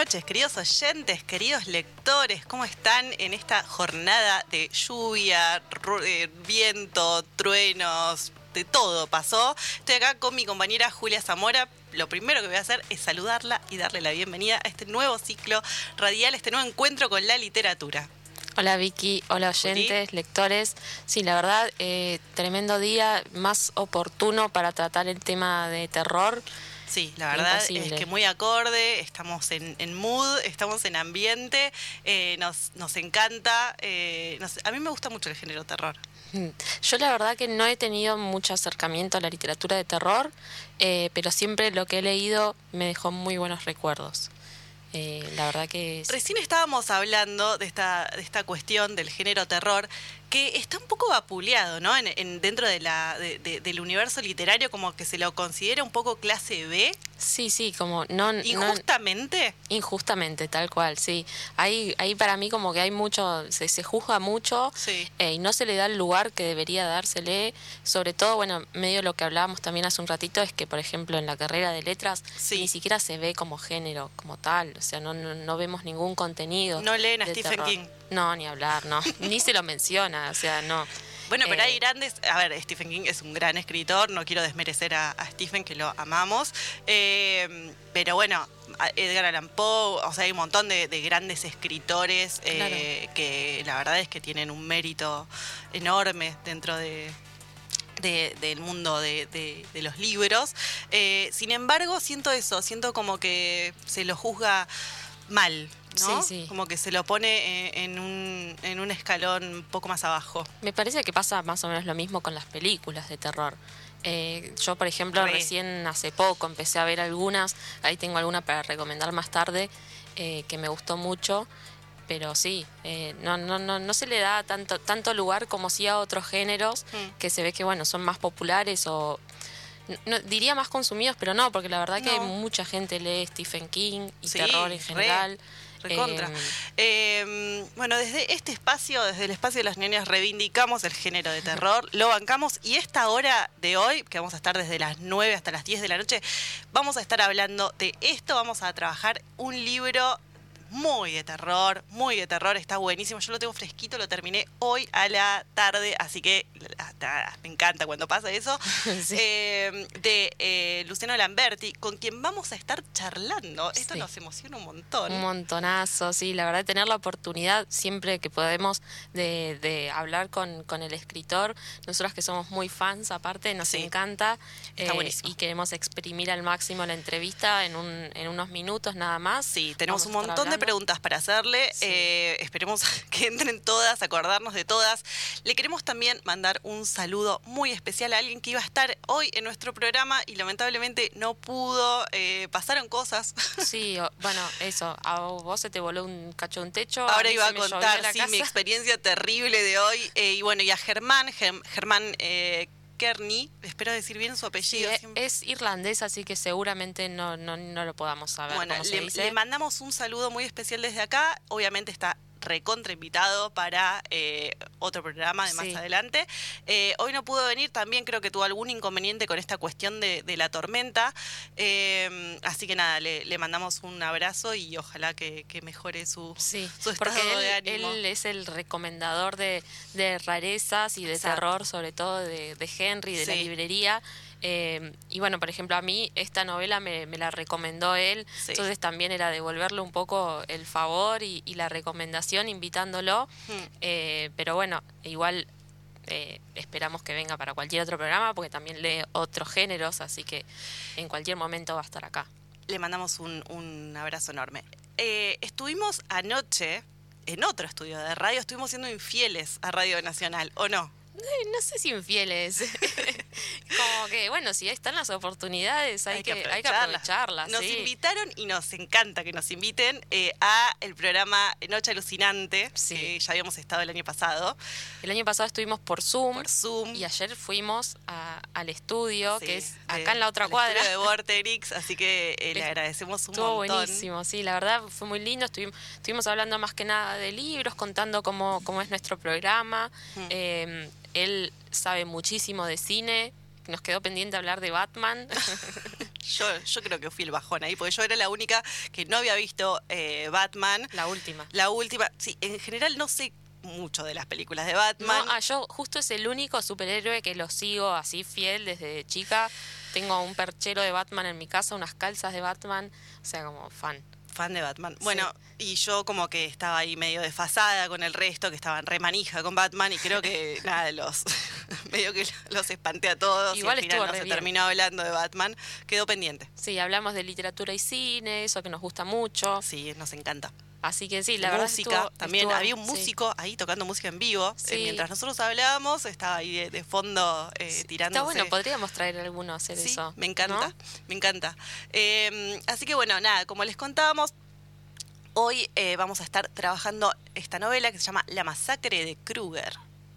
Noches, queridos oyentes, queridos lectores. ¿Cómo están en esta jornada de lluvia, eh, viento, truenos? De todo pasó. Estoy acá con mi compañera Julia Zamora. Lo primero que voy a hacer es saludarla y darle la bienvenida a este nuevo ciclo radial, este nuevo encuentro con la literatura. Hola Vicky, hola oyentes, lectores. Sí, la verdad, eh, tremendo día, más oportuno para tratar el tema de terror. Sí, la verdad es que muy acorde, estamos en, mood, estamos en ambiente, eh, nos, nos encanta. Eh, a mí me gusta mucho el género terror. Mm. Yo la verdad que no he tenido mucho acercamiento a la literatura de terror, eh, pero siempre lo que he leído me dejó muy buenos recuerdos. la verdad que... Recién estábamos hablando de esta, de esta cuestión del género terror que está un poco vapuleado, ¿no? En, dentro de la, del universo literario, como que se lo considera un poco clase B. Sí, sí, como no... ¿Injustamente? injustamente, tal cual, sí. Ahí, ahí para mí como que hay mucho, se, se juzga mucho eh, y no se le da el lugar que debería dársele. Sobre todo, bueno, medio lo que hablábamos también hace un ratito es que, por ejemplo, en la carrera de letras ni siquiera se ve como género, como tal. O sea, no, no, vemos ningún contenido. No leen a Stephen King. No, ni hablar, no. ni se lo menciona, o sea, no. Bueno, pero hay eh, grandes. A ver, Stephen King es un gran escritor, no quiero desmerecer a, Stephen, que lo amamos. Eh, pero bueno, Edgar Allan Poe, o sea, hay un montón de, grandes escritores eh, que la verdad es que tienen un mérito enorme dentro de, del mundo de, los libros. sin embargo, siento eso, siento como que se lo juzga mal, ¿no? Sí, sí. Como que se lo pone eh, en un, en un escalón un poco más abajo. Me parece que pasa más o menos lo mismo con las películas de terror. Eh, yo, por ejemplo, recién hace poco empecé a ver algunas, ahí tengo alguna para recomendar más tarde, eh, que me gustó mucho, pero sí, no, no, no, no se le da tanto, tanto lugar como si a otros géneros, mm. que se ve que bueno, son más populares o no, diría más consumidos, pero no, porque la verdad que mucha gente lee Stephen King y terror en general. Recontra. Em, em, bueno, desde este espacio, desde el espacio de las niñas, reivindicamos el género de terror, lo bancamos y esta hora de hoy, que vamos a estar desde las 9 hasta las 10 de la noche, vamos a estar hablando de esto, vamos a trabajar un libro muy de terror, muy de terror, está buenísimo. Yo lo tengo fresquito, lo terminé hoy a la tarde, así que me encanta cuando pasa eso. Eh, de eh, Luciano Lamberti, con quien vamos a estar charlando. Esto nos emociona un montón. Un montonazo, sí, la verdad, tener la oportunidad siempre que podemos de, hablar con, con, el escritor. Nosotros que somos muy fans, aparte, nos encanta. Está eh, y queremos exprimir al máximo la entrevista en, un, en unos minutos nada más. Sí, tenemos un montón de preguntas para hacerle. Eh, esperemos que entren todas, acordarnos de todas. Le queremos también mandar un saludo muy especial a alguien que iba a estar hoy en nuestro programa y lamentablemente no pudo. Eh, pasaron cosas. Sí, bueno, eso. A vos se te voló un cacho un techo. Ahora iba a contar mi experiencia terrible de hoy. Eh, y bueno, y a Germán, Germán Kearney, espero decir bien su apellido. es irlandés, así que seguramente no, no, no lo podamos saber. Bueno, le, mandamos un saludo muy especial desde acá. Obviamente está recontra invitado para eh, otro programa de más adelante. Eh, hoy no pudo venir, también creo que tuvo algún inconveniente con esta cuestión de, la tormenta. Eh, así que nada, le, mandamos un abrazo y ojalá que, mejore su, sí, porque él, Él es el recomendador de, rarezas y de terror, sobre todo de, Henry, de la librería. Eh, y bueno, por ejemplo, a mí esta novela me, la recomendó él, entonces también era devolverle un poco el favor y, la recomendación invitándolo, hmm. eh, pero bueno, igual eh, esperamos que venga para cualquier otro programa porque también lee otros géneros, así que en cualquier momento va a estar acá. Le mandamos un, un abrazo enorme. estuvimos anoche en otro estudio de radio, estuvimos siendo infieles a Radio Nacional, ¿o no? No sé si infieles. Como que, bueno, si están las oportunidades, hay, que, aprovecharlas. Nos invitaron y nos encanta que nos inviten eh, a el programa Noche Alucinante, que ya habíamos estado el año pasado. El año pasado estuvimos por Zoom. Por Zoom. Y ayer fuimos al estudio, que es acá en la otra cuadra. de Vorterix, así que eh, le agradecemos un Estuvo buenísimo, sí, la verdad fue muy lindo. Estuvimos, estuvimos hablando más que nada de libros, contando cómo, cómo es nuestro programa. Eh, él sabe muchísimo de cine. Nos quedó pendiente hablar de Batman. yo, yo creo que fui el bajón ahí, porque yo era la única que no había visto eh, Batman. La última. La última. Sí, en general no sé mucho de las películas de Batman. No, ah, yo justo es el único superhéroe que lo sigo así fiel desde chica. Tengo un perchero de Batman en mi casa, unas calzas de Batman, o sea, como fan. Fan de Batman. Bueno, y yo como que estaba ahí medio desfasada con el resto, que estaban re manija con Batman, y creo que nada, los medio que los espanté a todos. Igual y al final no se terminó hablando de Batman, quedó pendiente. Sí, hablamos de literatura y cine, eso que nos gusta mucho. Sí, nos encanta. Así que sí, la música, verdad. también había un músico ahí tocando música en vivo. Eh, mientras nosotros hablábamos, estaba ahí de, fondo eh, tirando. Está bueno, podríamos traer alguno a hacer eso. Me encanta, me encanta. Em, así que bueno, nada, como les contábamos, hoy eh, vamos a estar trabajando esta novela que se llama La masacre de Kruger.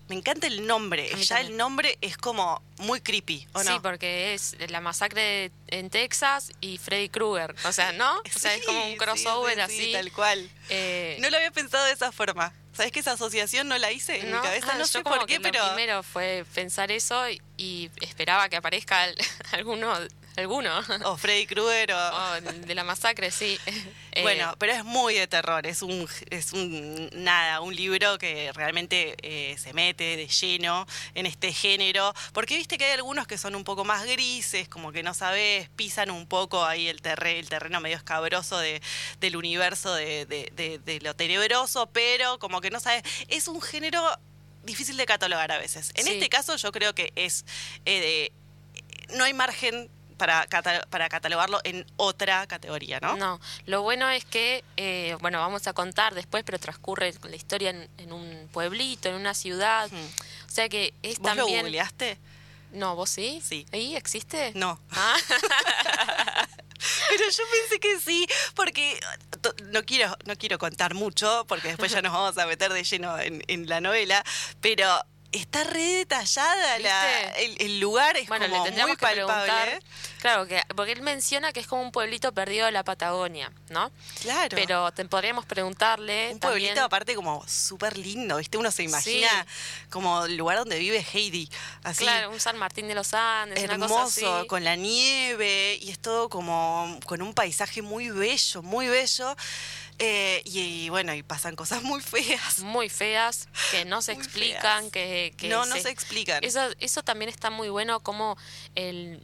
Me encanta el nombre. Ya el nombre es como muy creepy, ¿o no? Sí, porque es la masacre en Texas y Freddy Krueger. O sea, ¿no? O sea, es como un crossover así. tal cual. Eh, no lo había pensado de esa forma. ¿Sabes que esa asociación no la hice en mi cabeza? No sé por qué, pero. Lo primero fue pensar eso y, esperaba que aparezca alguno alguno. O Freddy Krueger o... de la masacre, sí. Eh, bueno, pero es muy de terror, es un, es un nada, un libro que realmente eh, se mete de lleno en este género, porque viste que hay algunos que son un poco más grises, como que no sabes, pisan un poco ahí el, terreno el terreno medio escabroso de, del universo de, de, lo tenebroso, pero como que no sabes, es un género difícil de catalogar a veces. En este caso yo creo que es... Eh, no hay margen para, para catalogarlo en otra categoría, ¿no? No, lo bueno es que, eh, bueno, vamos a contar después, pero transcurre la historia en, un pueblito, en una ciudad. O sea que es ¿Vos también... lo googleaste? No, ¿vos sí? Sí. ¿Ahí existe? No. Ah. Pero yo pensé que sí, porque no quiero, no quiero contar mucho, porque después ya nos vamos a meter de lleno en, en la novela, pero está re detallada la, el, lugar, es como muy palpable. Claro, que, porque él menciona que es como un pueblito perdido de la Patagonia, ¿no? Claro. Pero te podríamos preguntarle. Un pueblito aparte como súper lindo, ¿viste? Uno se imagina como el lugar donde vive Heidi. Así, claro, un San Martín de los Andes, hermoso, con la nieve y es todo como con un paisaje muy bello, muy bello. Eh, y, bueno, y pasan cosas muy feas. Muy feas, que no se explican, que, No, no se explican. Eso, eso también está muy bueno, como el,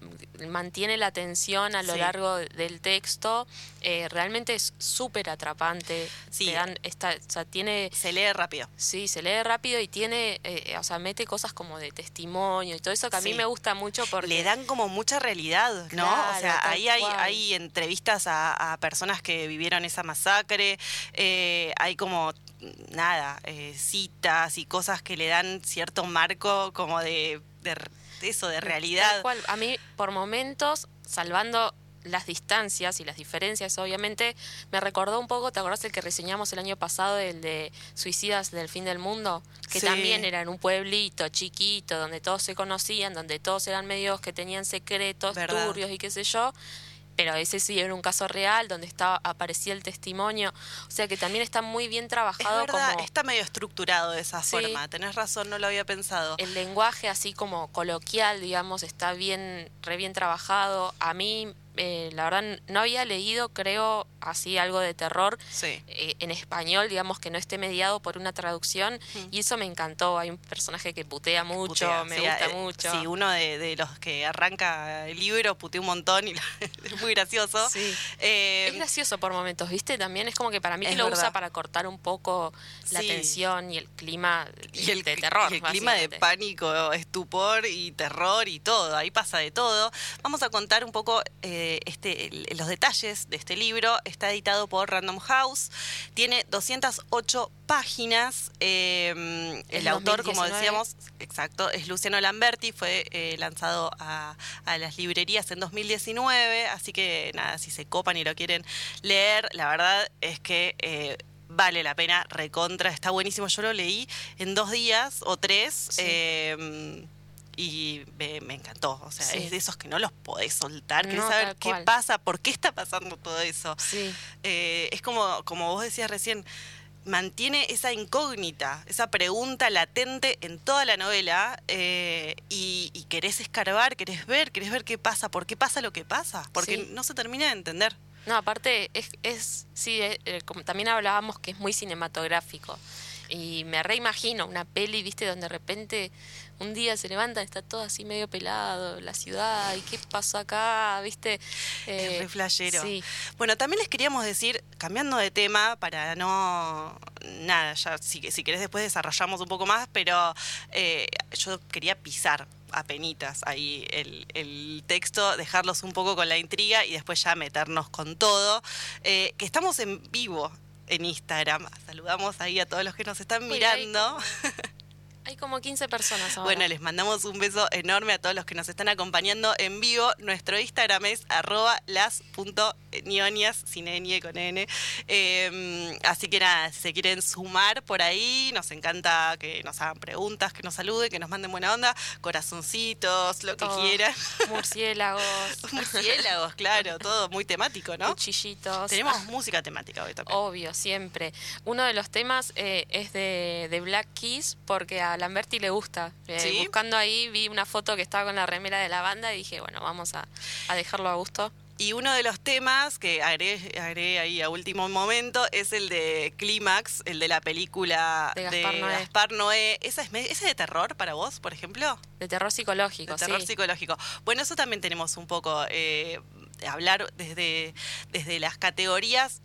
mantiene la atención a lo largo del texto. Eh, realmente es súper atrapante. Sí. Dan esta, o sea, tiene, se lee rápido. Sí, se lee rápido y tiene, eh, o sea, mete cosas como de testimonio y todo eso que a mí me gusta mucho porque... Le dan como mucha realidad, ¿no? o sea, ahí hay, hay entrevistas a personas que vivieron esa masacre eh, hay como nada, eh, citas y cosas que le dan cierto marco como de, eso, de realidad. A mí, por momentos, salvando las distancias y las diferencias, obviamente, me recordó un poco, ¿te acordás el que reseñamos el año pasado, el de Suicidas del Fin del Mundo? Que también era en un pueblito chiquito, donde todos se conocían, donde todos eran medios que tenían secretos, turbios y qué sé yo pero ese sí era un caso real donde estaba aparecía el testimonio, o sea que también está muy bien trabajado. Es verdad, está medio estructurado de esa forma, tenés razón, no lo había pensado. El lenguaje así como coloquial, digamos, está bien, re bien trabajado. A mí eh, la verdad no había leído, creo, así algo de terror eh, en español, digamos que no esté mediado por una traducción, y eso me encantó. Hay un personaje que putea mucho, me gusta eh, mucho. Sí, uno de, los que arranca el libro putea un montón y es muy gracioso. es gracioso por momentos, ¿viste? También es como que para mí que lo usa para cortar un poco la tensión y el clima y el, de terror. el clima de pánico, estupor y terror y todo, ahí pasa de todo. Vamos a contar un poco este, los detalles de este libro. Está editado por Random House. Tiene 208 páginas. Em, el autor, como decíamos, exacto, es Luciano Lamberti. Fue eh, lanzado a, las librerías en 2019. Así que nada, si se copan y lo quieren leer, la verdad es que... Eh, vale la pena, recontra, está buenísimo. Yo lo leí en dos días o tres. Em, y me, encantó. O sea, es de esos que no los podés soltar, querés saber qué pasa, por qué está pasando todo eso. Sí. Eh, es como, como vos decías recién, mantiene esa incógnita, esa pregunta latente en toda la novela eh, y, querés escarbar, querés ver, querés ver qué pasa, por qué pasa lo que pasa, porque no se termina de entender. No, aparte, es, es sí, eh, como también hablábamos que es muy cinematográfico. Y me reimagino una peli, viste, donde de repente un día se levantan, está todo así medio pelado, la ciudad, y qué pasó acá, viste. Eh, es Sí. Bueno, también les queríamos decir, cambiando de tema, para no. Nada, ya si, si querés después desarrollamos un poco más, pero eh, yo quería pisar a penitas ahí el, el, texto, dejarlos un poco con la intriga y después ya meternos con todo. Eh, que estamos en vivo en Instagram. Saludamos ahí a todos los que nos están mirando. Hay como 15 personas ahora. Bueno, les mandamos un beso enorme a todos los que nos están acompañando en vivo. Nuestro Instagram es arroba las.nionias, sin N con N. Em, así que nada, se quieren sumar por ahí, nos encanta que nos hagan preguntas, que nos saluden, que nos manden buena onda, corazoncitos, lo que quieran. Murciélagos. Murciélagos, claro, todo muy temático, ¿no? Cuchillitos. Tenemos música temática hoy también. Obvio, siempre. Uno de los temas eh, es de, de Black Keys, porque a Lamberti le gusta. Eh, buscando ahí vi una foto que estaba con la remera de la banda y dije, bueno, vamos a, dejarlo a gusto. Y uno de los temas que agregué, ahí a último momento es el de Clímax, el de la película de Gaspar, Noé. ¿Ese es, de terror para vos, por ejemplo? De terror psicológico, de terror psicológico. Bueno, eso también tenemos un poco, eh, hablar desde, desde las categorías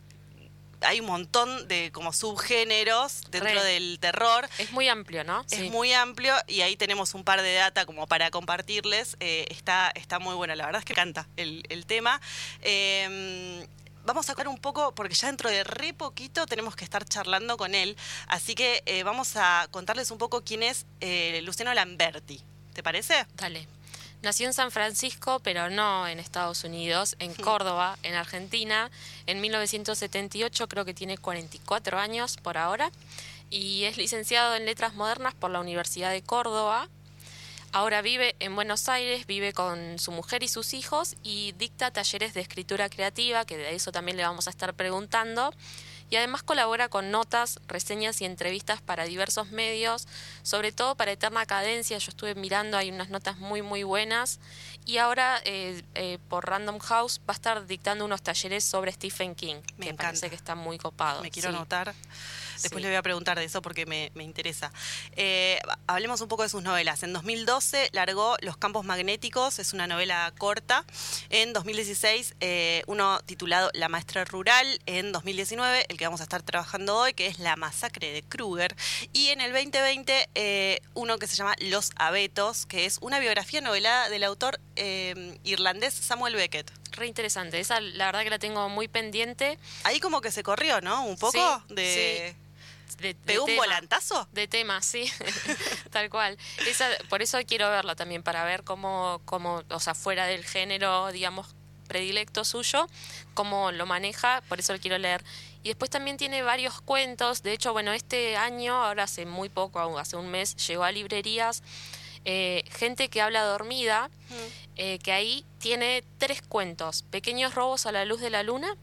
hay un montón de como subgéneros dentro del terror. Es muy amplio, ¿no? Es muy amplio y ahí tenemos un par de data como para compartirles. Eh, está, está muy bueno, la verdad es que canta el, tema. Em, vamos a sacar un poco, porque ya dentro de re poquito tenemos que estar charlando con él. Así que eh, vamos a contarles un poco quién es eh, Luciano Lamberti. ¿Te parece? Dale. Nació en San Francisco, pero no en Estados Unidos, en Córdoba, en Argentina. En 1978 creo que tiene 44 años por ahora y es licenciado en Letras Modernas por la Universidad de Córdoba. Ahora vive en Buenos Aires, vive con su mujer y sus hijos y dicta talleres de escritura creativa, que de eso también le vamos a estar preguntando y además colabora con notas, reseñas y entrevistas para diversos medios, sobre todo para Eterna Cadencia. Yo estuve mirando, hay unas notas muy, muy buenas. Y ahora eh, eh, por Random House va a estar dictando unos talleres sobre Stephen King, Me que parece que está muy copado. Me quiero anotar. Después le voy a preguntar de eso porque me, interesa. Eh, hablemos un poco de sus novelas. En 2012 largó Los Campos Magnéticos, es una novela corta. En 2016 eh, uno titulado La Maestra Rural. En 2019 el que vamos a estar trabajando hoy, que es La Masacre de Kruger. Y en el 2020 eh, uno que se llama Los Abetos, que es una biografía novelada del autor irlandés Samuel Beckett. Re interesante, esa la verdad que la tengo muy pendiente. Ahí como que se corrió, ¿no? Un poco de de, un volantazo? De temas, sí, tal cual. Esa, por eso quiero verla también, para ver cómo, cómo, o sea, fuera del género, digamos, predilecto suyo, cómo lo maneja, por eso lo quiero leer. Y después también tiene varios cuentos, de hecho, bueno, este año, ahora hace muy poco, hace un mes, llegó a librerías eh, Gente que habla dormida, eh, que ahí tiene tres cuentos, Pequeños robos a la luz de la luna,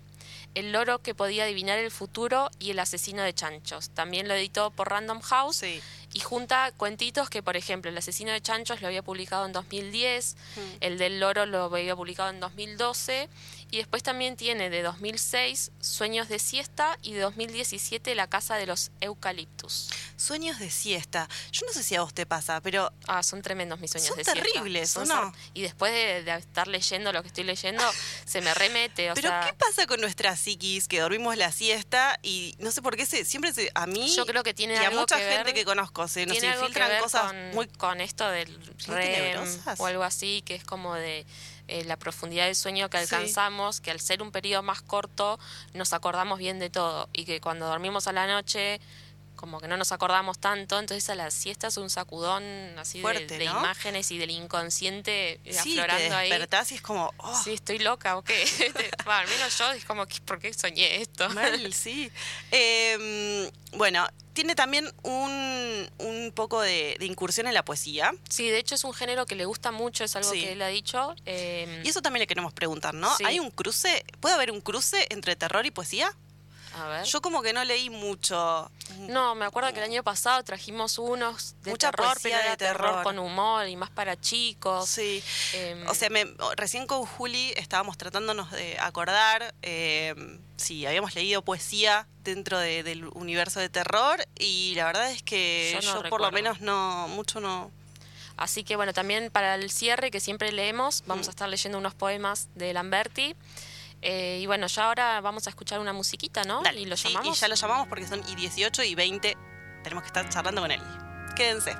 el loro que podía adivinar el futuro y El asesino de chanchos. También lo editó por Random House y junta cuentitos que, por ejemplo, El asesino de chanchos lo había publicado en 2010, el del loro lo había publicado en 2012 y después también tiene de 2006 Sueños de siesta y de 2017 La casa de los eucaliptus. Sueños de siesta. Yo no sé si a vos te pasa, pero... Ah, son tremendos mis sueños de siesta. terribles, son no? Y después de, estar leyendo lo que estoy leyendo, se me remete. O pero ¿qué pasa con nuestra psiquis que dormimos la siesta y no sé por qué se, siempre se, a mí Yo creo que tiene y a mucha gente que conozco se nos infiltran cosas con, muy con esto del o algo así que es como de eh, la profundidad del sueño que alcanzamos, que al ser un periodo más corto nos acordamos bien de todo. Y que cuando dormimos a la noche como que no nos acordamos tanto, entonces a la siesta es un sacudón así de, imágenes y del inconsciente eh, sí, aflorando te despertás y es como, oh. sí, estoy loca o qué. al menos yo es como, ¿por qué soñé esto? Mal, sí. Em, bueno, tiene también un, un poco de, incursión en la poesía. Sí, de hecho es un género que le gusta mucho, es algo que él ha dicho. Em, y eso también le queremos preguntar, ¿no? ¿Hay un cruce? ¿Puede haber un cruce entre terror y poesía? A ver. Yo como que no leí mucho. No, me acuerdo que el año pasado trajimos unos de Mucha terror, pero de terror. terror. con humor y más para chicos. Sí. Em, O sea, me- recién con Juli estábamos tratándonos de acordar eh, si habíamos leído poesía dentro de- del universo de terror y la verdad es que Yo por lo menos no, mucho no. Así que bueno, también para el cierre que siempre leemos, vamos a estar leyendo unos poemas de Lamberti. Eh, y bueno, ya ahora vamos a escuchar una musiquita, ¿no? Dale, y lo sí, llamamos. y ya lo llamamos porque son y 18 y 20. Tenemos que estar charlando con él. Quédense.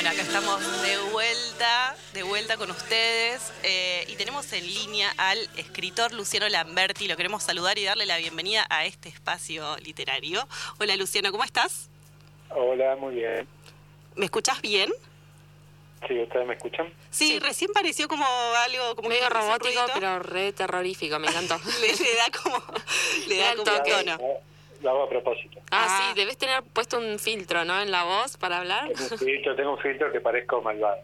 Bueno, acá estamos de vuelta, de vuelta con ustedes eh, y tenemos en línea al escritor Luciano Lamberti. Lo queremos saludar y darle la bienvenida a este espacio literario. Hola Luciano, ¿cómo estás? Hola, muy bien. ¿Me escuchás bien? Sí, ¿ustedes me escuchan? Sí, recién pareció como algo como Medio robótico, pero re terrorífico, me encantó. le, le da como le da el como toque. tono. Lo hago a propósito. Ah, Ah. sí, debes tener puesto un filtro, ¿no? En la voz para hablar. Tengo un filtro, tengo un filtro que parezco malvado.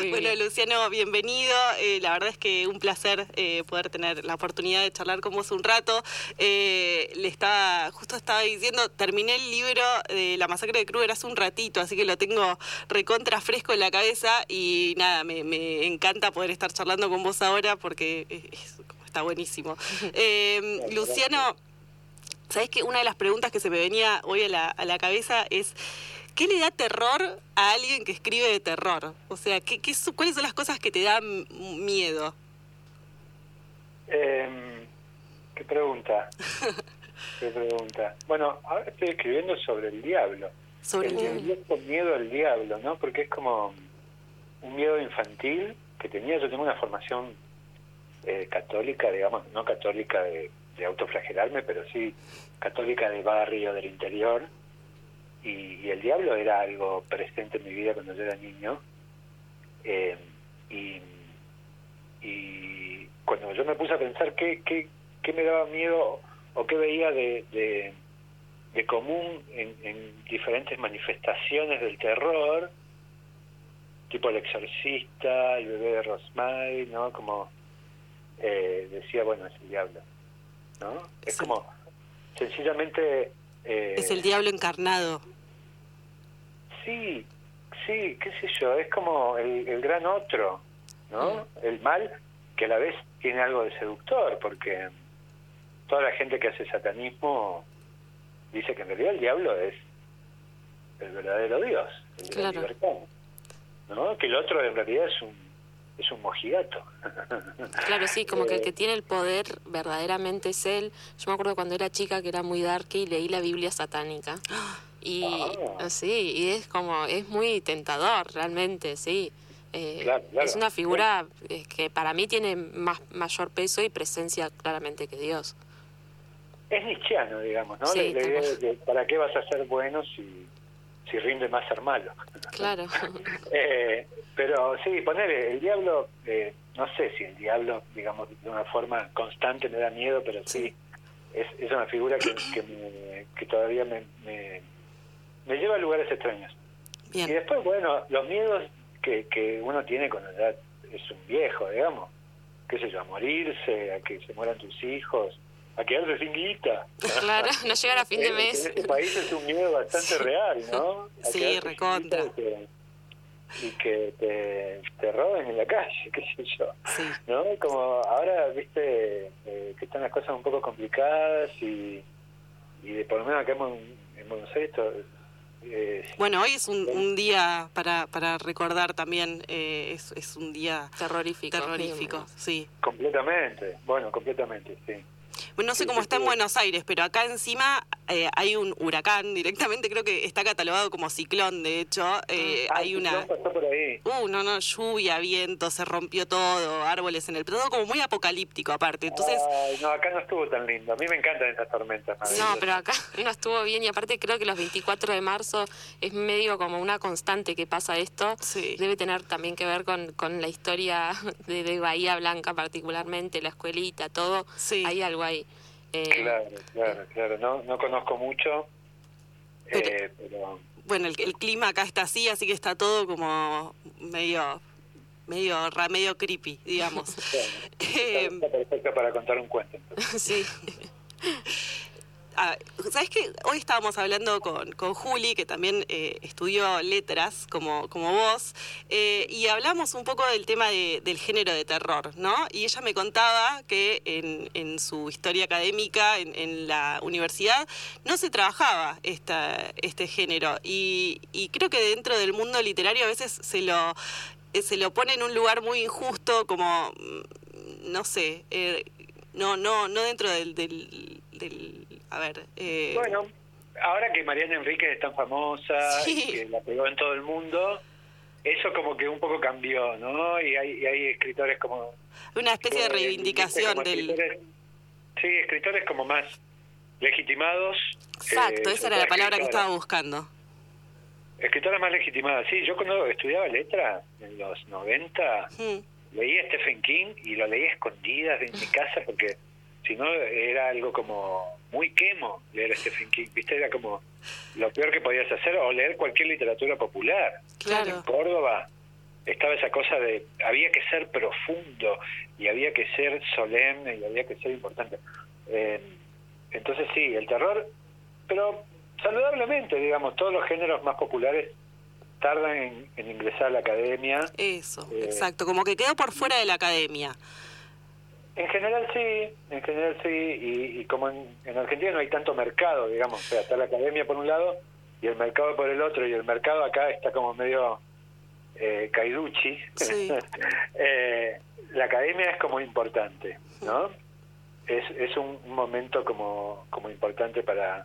Muy Bueno, bien. Luciano, bienvenido. Eh, la verdad es que un placer eh, poder tener la oportunidad de charlar con vos un rato. Eh, le estaba, justo estaba diciendo, terminé el libro de La masacre de Kruger hace un ratito, así que lo tengo recontra fresco en la cabeza y nada, me, me encanta poder estar charlando con vos ahora porque es- es- está buenísimo. Eh, Luciano, ¿Sabes que una de las preguntas que se me venía hoy a la, a la cabeza es ¿qué le da terror a alguien que escribe de terror? O sea, ¿qué, qué, ¿cuáles son las cosas que te dan miedo? Eh, ¿Qué pregunta? ¿Qué pregunta? Bueno, ahora estoy escribiendo sobre el diablo. Sobre el, el diablo. con miedo al diablo, ¿no? Porque es como un miedo infantil que tenía. Yo tengo una formación eh, católica, digamos, no católica de, autoflagelarme, pero sí católica de barrio, del interior. Y, y, el diablo era algo presente en mi vida cuando yo era niño. Eh, y, y cuando yo me puse a pensar qué, qué, qué me daba miedo o qué veía de, de, común en, en, diferentes manifestaciones del terror, tipo el exorcista, el bebé de Rosmay, ¿no? Como eh, decía, bueno, es el diablo, ¿no? Es como, sencillamente... Eh, es el diablo encarnado. Sí, sí, qué sé yo, es como el, el gran otro, ¿no? Mm. El mal que a la vez tiene algo de seductor, porque toda la gente que hace satanismo dice que en realidad el diablo es el verdadero Dios, el de claro. la libertad, ¿no? Que el otro en realidad es un es un mojigato. Claro, sí, como que el que tiene el poder verdaderamente es él. Yo me acuerdo cuando era chica que era muy dark y leí la Biblia satánica. Y ah. sí, y es como, es muy tentador realmente, sí. Eh, claro, claro. Es una figura eh, que para mí tiene más mayor peso y presencia claramente que Dios. Es nichiano, digamos, ¿no? Sí, la, la idea de ¿para qué vas a ser bueno si, si rinde más ser malo? Claro. eh, pero sí, poner el diablo, eh, no sé si el diablo, digamos, de una forma constante me da miedo, pero sí, es, es una figura que, que, me, que todavía me, me, me, lleva a lugares extraños. Bien. Y después, bueno, los miedos que, que uno tiene cuando ya es un viejo, digamos, qué sé yo, a morirse, a que se mueran tus hijos, a quedarse sin guita. Claro, no llegar a fin de mes. En este país es un miedo bastante sí. real, ¿no? A sí, recontra. Y que te, te, roben en la calle, qué sé yo. Sí. ¿No? Como ahora, viste, eh, que están las cosas un poco complicadas y, y de, por lo menos acá en, en Buenos Aires eh, bueno, hoy es un, un, día para, para recordar también, eh, es, es un día terrorífico. Terrorífico, sí. Completamente, bueno, completamente, sí. Bueno, no sé cómo está en Buenos Aires, pero acá encima eh, hay un huracán directamente, creo que está catalogado como ciclón, de hecho. Eh, ah, hay una. Pasó por ahí. Uh, no, no, lluvia, viento, se rompió todo, árboles en el. Todo como muy apocalíptico aparte. Entonces. Ay, no, acá no estuvo tan lindo. A mí me encantan estas tormentas. No, pero acá no estuvo bien y aparte creo que los 24 de marzo es medio como una constante que pasa esto. Sí. Debe tener también que ver con, con la historia de, de Bahía Blanca, particularmente, la escuelita, todo. Sí. Hay algo ahí. Eh, claro, claro, claro. No, no conozco mucho, pero, eh, pero... Bueno, el, el, clima acá está así, así que está todo como medio medio medio creepy, digamos. Está, está perfecto para contar un cuento. Entonces. sí. Ah, ¿Sabes qué? Hoy estábamos hablando con, con Juli, que también eh, estudió letras, como, como vos, eh, y hablamos un poco del tema de, del género de terror, ¿no? Y ella me contaba que en, en su historia académica, en, la universidad, no se trabajaba esta, este género. Y, y creo que dentro del mundo literario a veces se lo, eh, se lo pone en un lugar muy injusto, como, mm, no sé, no, no, no dentro del a ver. Eh... Bueno, ahora que Mariana Enrique es tan famosa sí. y que la pegó en todo el mundo, eso como que un poco cambió, ¿no? Y hay, y hay escritores como... Una especie de reivindicación del... Escritores, sí, escritores como más legitimados. Exacto, eh, esa era la palabra que estaba buscando. Escritoras más legitimadas, sí. Yo cuando estudiaba letra, en los 90, mm. leía Stephen King y lo leía escondidas en mi casa porque si no era algo como muy quemo leer a Stephen King, ¿viste? Era como lo peor que podías hacer o leer cualquier literatura popular. Claro. En Córdoba estaba esa cosa de había que ser profundo y había que ser solemne y había que ser importante. Eh, entonces sí, el terror, pero saludablemente, digamos, todos los géneros más populares tardan en, en ingresar a la academia. Eso, eh, exacto, como que quedó por fuera de la academia. En general sí, en general sí, y, como en, Argentina no hay tanto mercado, digamos, o sea, está la academia por un lado y el mercado por el otro, y el mercado acá está como medio eh, caiduchi. eh, la academia es como importante, ¿no? Es, es un, momento como, como importante para,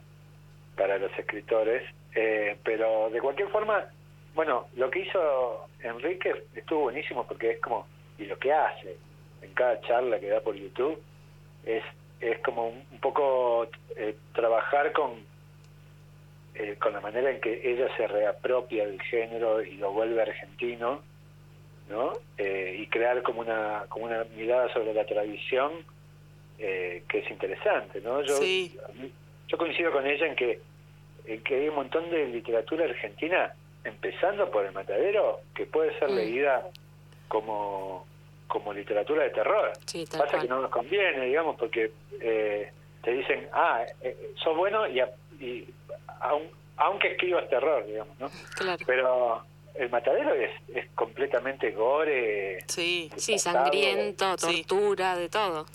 para los escritores, eh, pero de cualquier forma, bueno, lo que hizo Enrique estuvo buenísimo porque es como, y lo que hace, en cada charla que da por YouTube es, es como un, poco eh, trabajar con, eh, con la manera en que ella se reapropia del género y lo vuelve argentino, ¿no? Eh, y crear como una, como una mirada sobre la tradición que es interesante, ¿no? Yo, yo coincido con ella en que, en que hay un montón de literatura argentina, empezando por El Matadero, que puede ser mm. leída como como literatura de terror. Pasa que no nos conviene, digamos, porque eh, te dicen, ah, eh, sos bueno y, y aunque escribas terror, digamos, ¿no? Pero el matadero es, es completamente gore. Sí, sí, sangriento, tortura, de todo.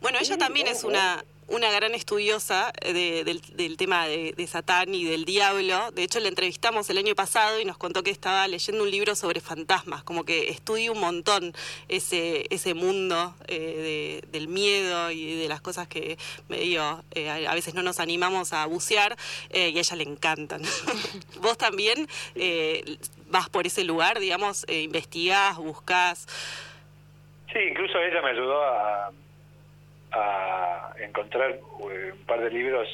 Bueno, ella también es una una gran estudiosa eh, del, tema de, Satán y del diablo. De hecho, la entrevistamos el año pasado y nos contó que estaba leyendo un libro sobre fantasmas, como que estudia un montón ese, ese mundo eh, del miedo y de las cosas que medio eh, a veces no nos animamos a bucear y a ella le encantan. Vos también vas por ese lugar, digamos, investigás, buscás. Sí, incluso ella me ayudó a a encontrar eh, un par de libros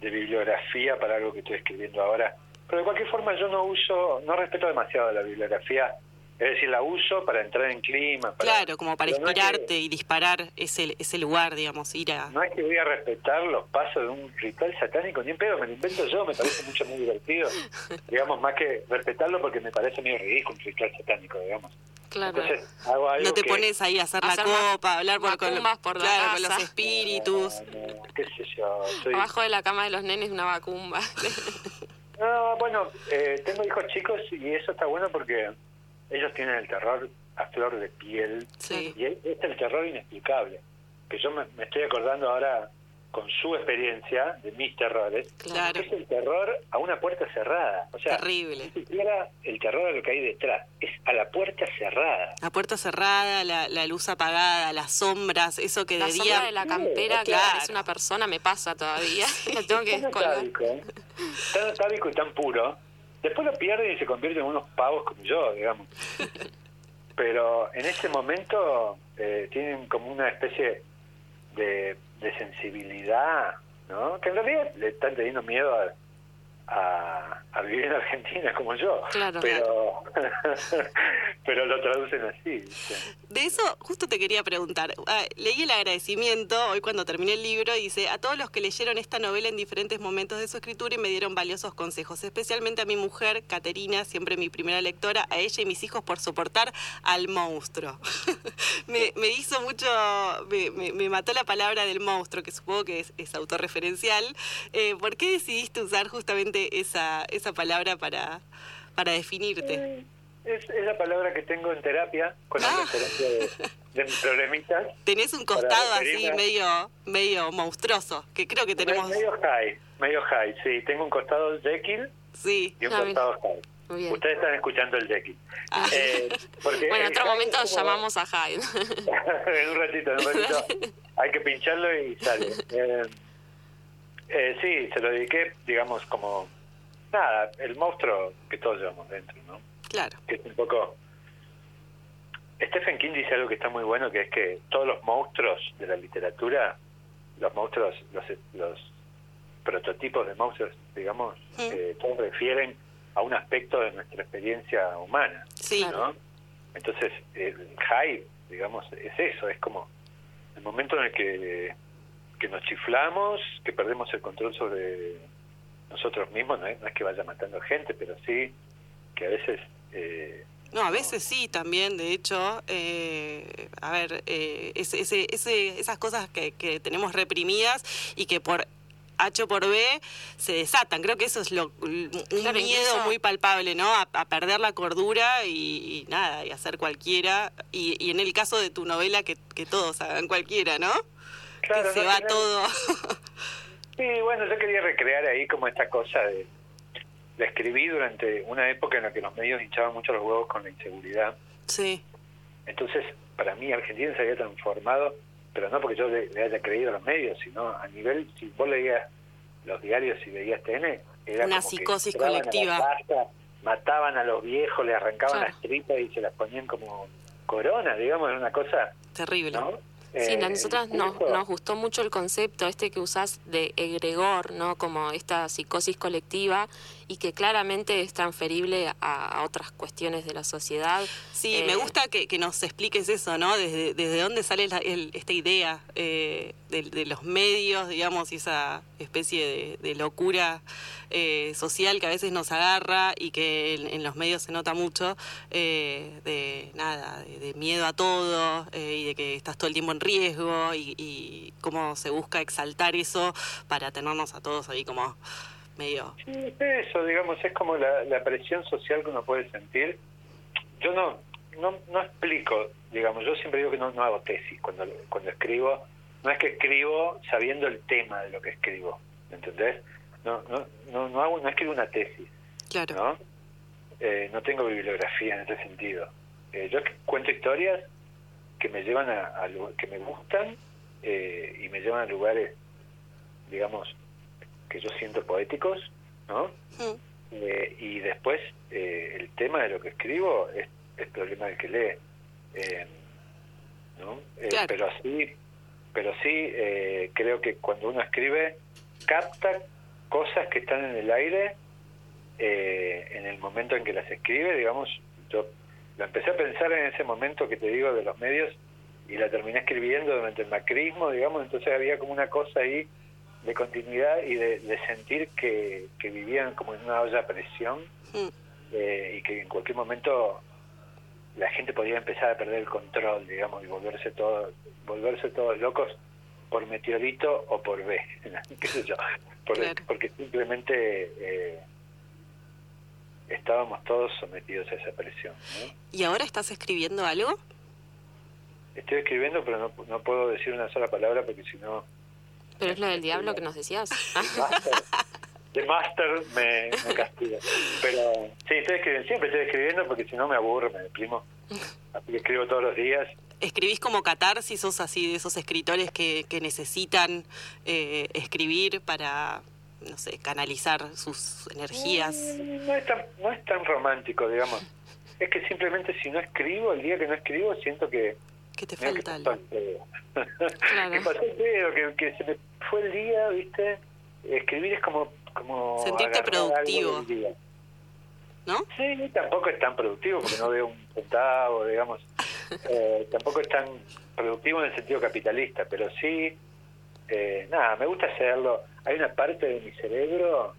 de bibliografía para algo que estoy escribiendo ahora. Pero de cualquier forma yo no uso, no respeto demasiado la bibliografía. Es decir, la uso para entrar en clima. claro, como para inspirarte y disparar ese, ese lugar, digamos, ir a... No es que voy a respetar los pasos de un ritual satánico, ni en pedo, me lo invento yo, me parece mucho muy divertido. digamos, más que respetarlo porque me parece medio ridículo un ritual satánico, digamos. Claro. no te pones ahí a hacer, la copa, hablar por, con, por claro, con los espíritus. qué sé yo. Abajo de la cama de los nenes una vacumba. no, bueno, eh, tengo hijos chicos y eso está bueno porque ellos tienen el terror a flor de piel. Y este es el terror inexplicable. Que yo me estoy acordando ahora con su experiencia de mis terrores, claro. es el terror a una puerta cerrada. O sea, Terrible. ni siquiera el terror a lo que hay detrás, es a la puerta cerrada. La puerta cerrada, la, luz apagada, las sombras, eso que la de día... de la campera que es una persona me pasa todavía. tengo que tan tábico, ¿eh? tan tábico y tan puro. Después lo pierden y se convierten en unos pavos como yo, digamos. Pero en ese momento eh, tienen como una especie de de sensibilidad, ¿no? Que en realidad le están teniendo miedo a, a, vivir en Argentina como yo. pero, pero lo traducen así. De eso justo te quería preguntar. Ah, leí el agradecimiento hoy cuando terminé el libro y dice a todos los que leyeron esta novela en diferentes momentos de su escritura y me dieron valiosos consejos, especialmente a mi mujer, Caterina, siempre mi primera lectora, a ella y mis hijos por soportar al monstruo. me, hizo mucho, me, mató la palabra del monstruo, que supongo que es, autorreferencial. Eh, ¿Por qué decidiste usar justamente esa, esa palabra para, para definirte? Eh, es, es, la palabra que tengo en terapia con la referencia ah. de, de, problemitas. Tenés un costado así medio medio monstruoso, que creo que tenemos... Medio high, medio high, sí. Tengo un costado Jekyll sí. y un ah, costado high. Ustedes están escuchando el Jekyll. Ah. Eh, bueno, en otro momento llamamos a Hyde. en un ratito, en un ratito. Hay que pincharlo y sale. Eh, eh, sí, se lo dediqué, digamos, como nada, el monstruo que todos llevamos dentro, ¿no? Claro. Que es un poco. Stephen King dice algo que está muy bueno, que es que todos los monstruos de la literatura, los monstruos, los, los prototipos de monstruos, digamos, eh, todos refieren a un aspecto de nuestra experiencia humana. Sí. ¿no? Entonces, el hype, digamos, es eso, es como el momento en el que que nos chiflamos, que perdemos el control sobre nosotros mismos, no es, que vaya matando gente, pero sí que a veces... Eh, no, a veces sí también, de hecho, eh, a ver, eh, ese, ese, esas cosas que, que tenemos reprimidas y que por H por B se desatan. Creo que eso es lo, un miedo muy palpable, ¿no? A, perder la cordura y, nada, y hacer cualquiera. Y, en el caso de tu novela, que, todos hagan cualquiera, ¿no? Claro, que se va todo. sí, bueno, yo quería recrear ahí como esta cosa de... La escribí durante una época en la que los medios hinchaban mucho los huevos con la inseguridad. Sí. Entonces, para mí, Argentina se había transformado pero no porque yo le, haya creído a los medios, sino a nivel, si vos leías los diarios y veías TN, era una psicosis colectiva. mataban a los viejos, le arrancaban las tripas y se las ponían como corona, digamos, era una cosa terrible. Sí, a eh, nosotros nos, nos gustó mucho el concepto este que usás de egregor, ¿no? Como esta psicosis colectiva y que claramente es transferible a, otras cuestiones de la sociedad. Sí, me eh, gusta que, nos expliques eso, ¿no? Desde, desde dónde sale esta idea eh, de, los medios, digamos, y esa especie de, locura eh, social que a veces nos agarra y que en, los medios se nota mucho, de nada, de, miedo a todo y de que estás todo el tiempo en riesgo y, cómo se busca exaltar eso para tenernos a todos ahí como medio... Sí, eso, digamos, es como la, presión social que uno puede sentir. Yo no, no, no explico, digamos, yo siempre digo que no, no hago tesis cuando, cuando escribo no es que escribo sabiendo el tema de lo que escribo, ¿me entendés? No, no, no, no, hago, no escribo una tesis, claro. ¿no? Eh, no tengo bibliografía en ese sentido. Eh, yo cuento historias que me llevan a, que me gustan eh, y me llevan a lugares, digamos, que yo siento poéticos, ¿no? y después el tema de lo que escribo es el problema del que lee, ¿no? Pero así pero sí eh, creo que cuando uno escribe capta cosas que están en el aire eh, en el momento en que las escribe, digamos, yo lo empecé a pensar en ese momento que te digo de los medios y la terminé escribiendo durante el macrismo, digamos, entonces había como una cosa ahí de continuidad y de, sentir que, vivían como en una olla a presión mm. eh, y que en cualquier momento la gente podía empezar a perder el control, digamos, y volverse todo, volverse todos locos por meteorito o por B, qué sé yo, porque simplemente eh, estábamos todos sometidos a esa presión. ¿Y ahora estás escribiendo algo? Estoy escribiendo, pero no, no puedo decir una sola palabra porque si no... Pero es lo del diablo que nos decías. de máster me, castiga. Pero sí, estoy escribiendo, siempre estoy escribiendo porque si no me aburro, me deprimo. Así que escribo todos los días. ¿Escribís como catarsis? ¿Sos así de esos escritores que, que necesitan eh, escribir para, no sé, canalizar sus energías? Mm, no es, tan, no es tan romántico, digamos. Es que simplemente si no escribo, el día que no escribo, siento que... Que te falta algo. que pasó el pedo, que, que se me fue el día, ¿viste? Escribir es como Sentirte productivo. ¿No? Sí, tampoco es tan productivo porque no veo un centavo, digamos. Eh, tampoco es tan productivo en el sentido capitalista, pero sí, eh, nada, me gusta hacerlo. Hay una parte de mi cerebro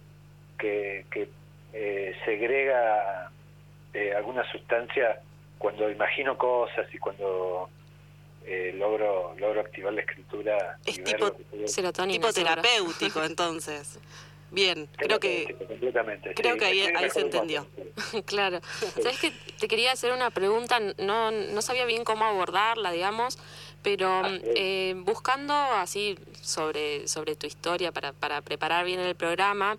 que, que eh, segrega alguna sustancia cuando imagino cosas y cuando logro logro activar la escritura. Es tipo, tipo terapéutico, entonces. Bien, creo que creo que ahí, se entendió. claro. Sabes que te quería hacer una pregunta, no no sabía bien cómo abordarla, digamos, pero ah, eh, buscando así sobre sobre tu historia para para preparar bien el programa,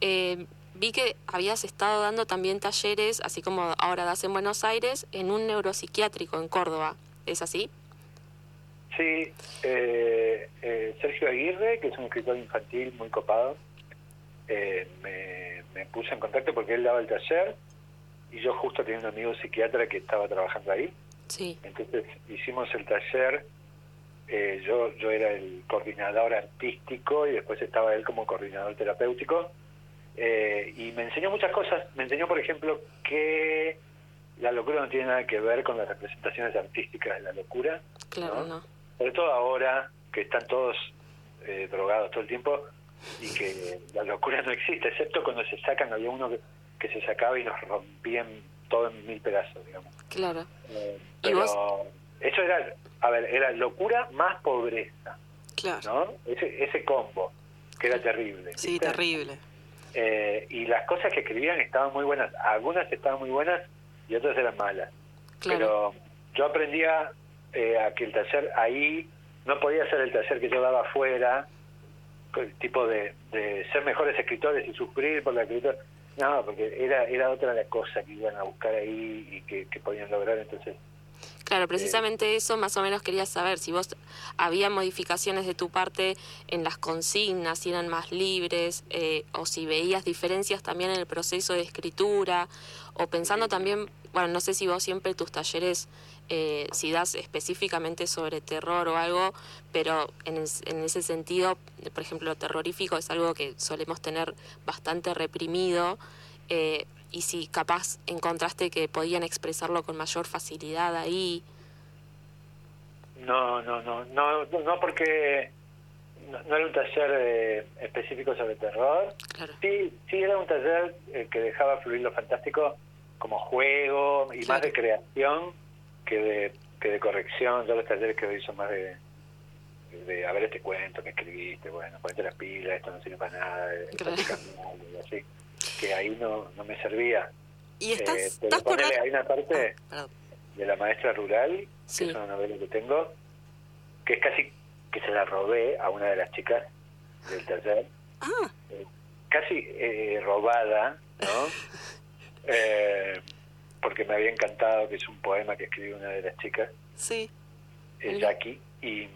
eh, vi que habías estado dando también talleres, así como ahora das en Buenos Aires, en un neuropsiquiátrico en Córdoba. ¿Es así? Sí, eh, Sergio Aguirre, que es un escritor infantil muy copado, eh, me, puse en contacto porque él daba el taller y yo justo tenía un amigo psiquiatra que estaba trabajando ahí. Sí. Entonces hicimos el taller, eh, yo, yo era el coordinador artístico y después estaba él como coordinador terapéutico. Eh, y me enseñó muchas cosas. Me enseñó, por ejemplo, que la locura no tiene nada que ver con las representaciones artísticas de la locura. Claro, no. Sobre todo ahora que están todos drogados todo el tiempo, y que la locura no existe, excepto cuando se sacan, había uno que, se sacaba y nos rompían todo en mil pedazos, digamos. Claro. Eh, pero eso era, a ver, era locura más pobreza. Claro. ¿No? Ese, ese combo. que era terrible. Sí, terrible. Eh, y las cosas que escribían estaban muy buenas. Algunas estaban muy buenas y otras eran malas. Pero yo aprendía eh, a que el taller ahí no podía ser el taller que yo daba afuera, el tipo de, de ser mejores escritores y sufrir por la escritura. No, porque era, era otra la cosa que iban a buscar ahí y que, que podían lograr. Entonces, Claro, precisamente eso más o menos quería saber, si vos había modificaciones de tu parte en las consignas, si eran más libres, eh, o si veías diferencias también en el proceso de escritura, o pensando también, bueno, no sé si vos siempre tus talleres, eh, si das específicamente sobre terror o algo, pero en, en ese sentido, por ejemplo, lo terrorífico es algo que solemos tener bastante reprimido. Eh, y si capaz encontraste que podían expresarlo con mayor facilidad ahí. No, no, no, no, no porque no, era un taller eh, específico sobre terror. Sí, sí era un taller eh, que dejaba fluir lo fantástico como juego y más de creación que de, que de corrección. Yo los talleres que doy son más de, de a ver este cuento que escribiste, bueno, ponete las pilas, esto no sirve para nada, claro. así que ahí no, no me servía. ¿Y estás, eh, ¿estás por Hay una parte ah, de La Maestra Rural, que es una novela que tengo, que es casi que se la robé a una de las chicas del taller. Ah. Eh, casi eh, robada, ¿no? porque me había encantado, que es un poema que escribió una de las chicas. Sí. Jackie, y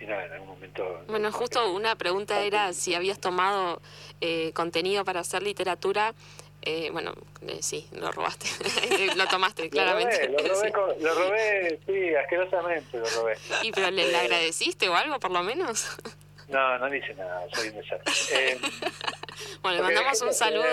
y nada, en algún momento... Bueno, justo una pregunta era si habías tomado eh, contenido para hacer literatura. Eh, bueno, eh, sí, lo robaste, lo tomaste, claramente. Lo robé, lo robé, sí. asquerosamente lo robé. ¿Y pero le, agradeciste o algo, por lo menos? No, no dice nada, soy un desastre. bueno, le mandamos un saludo.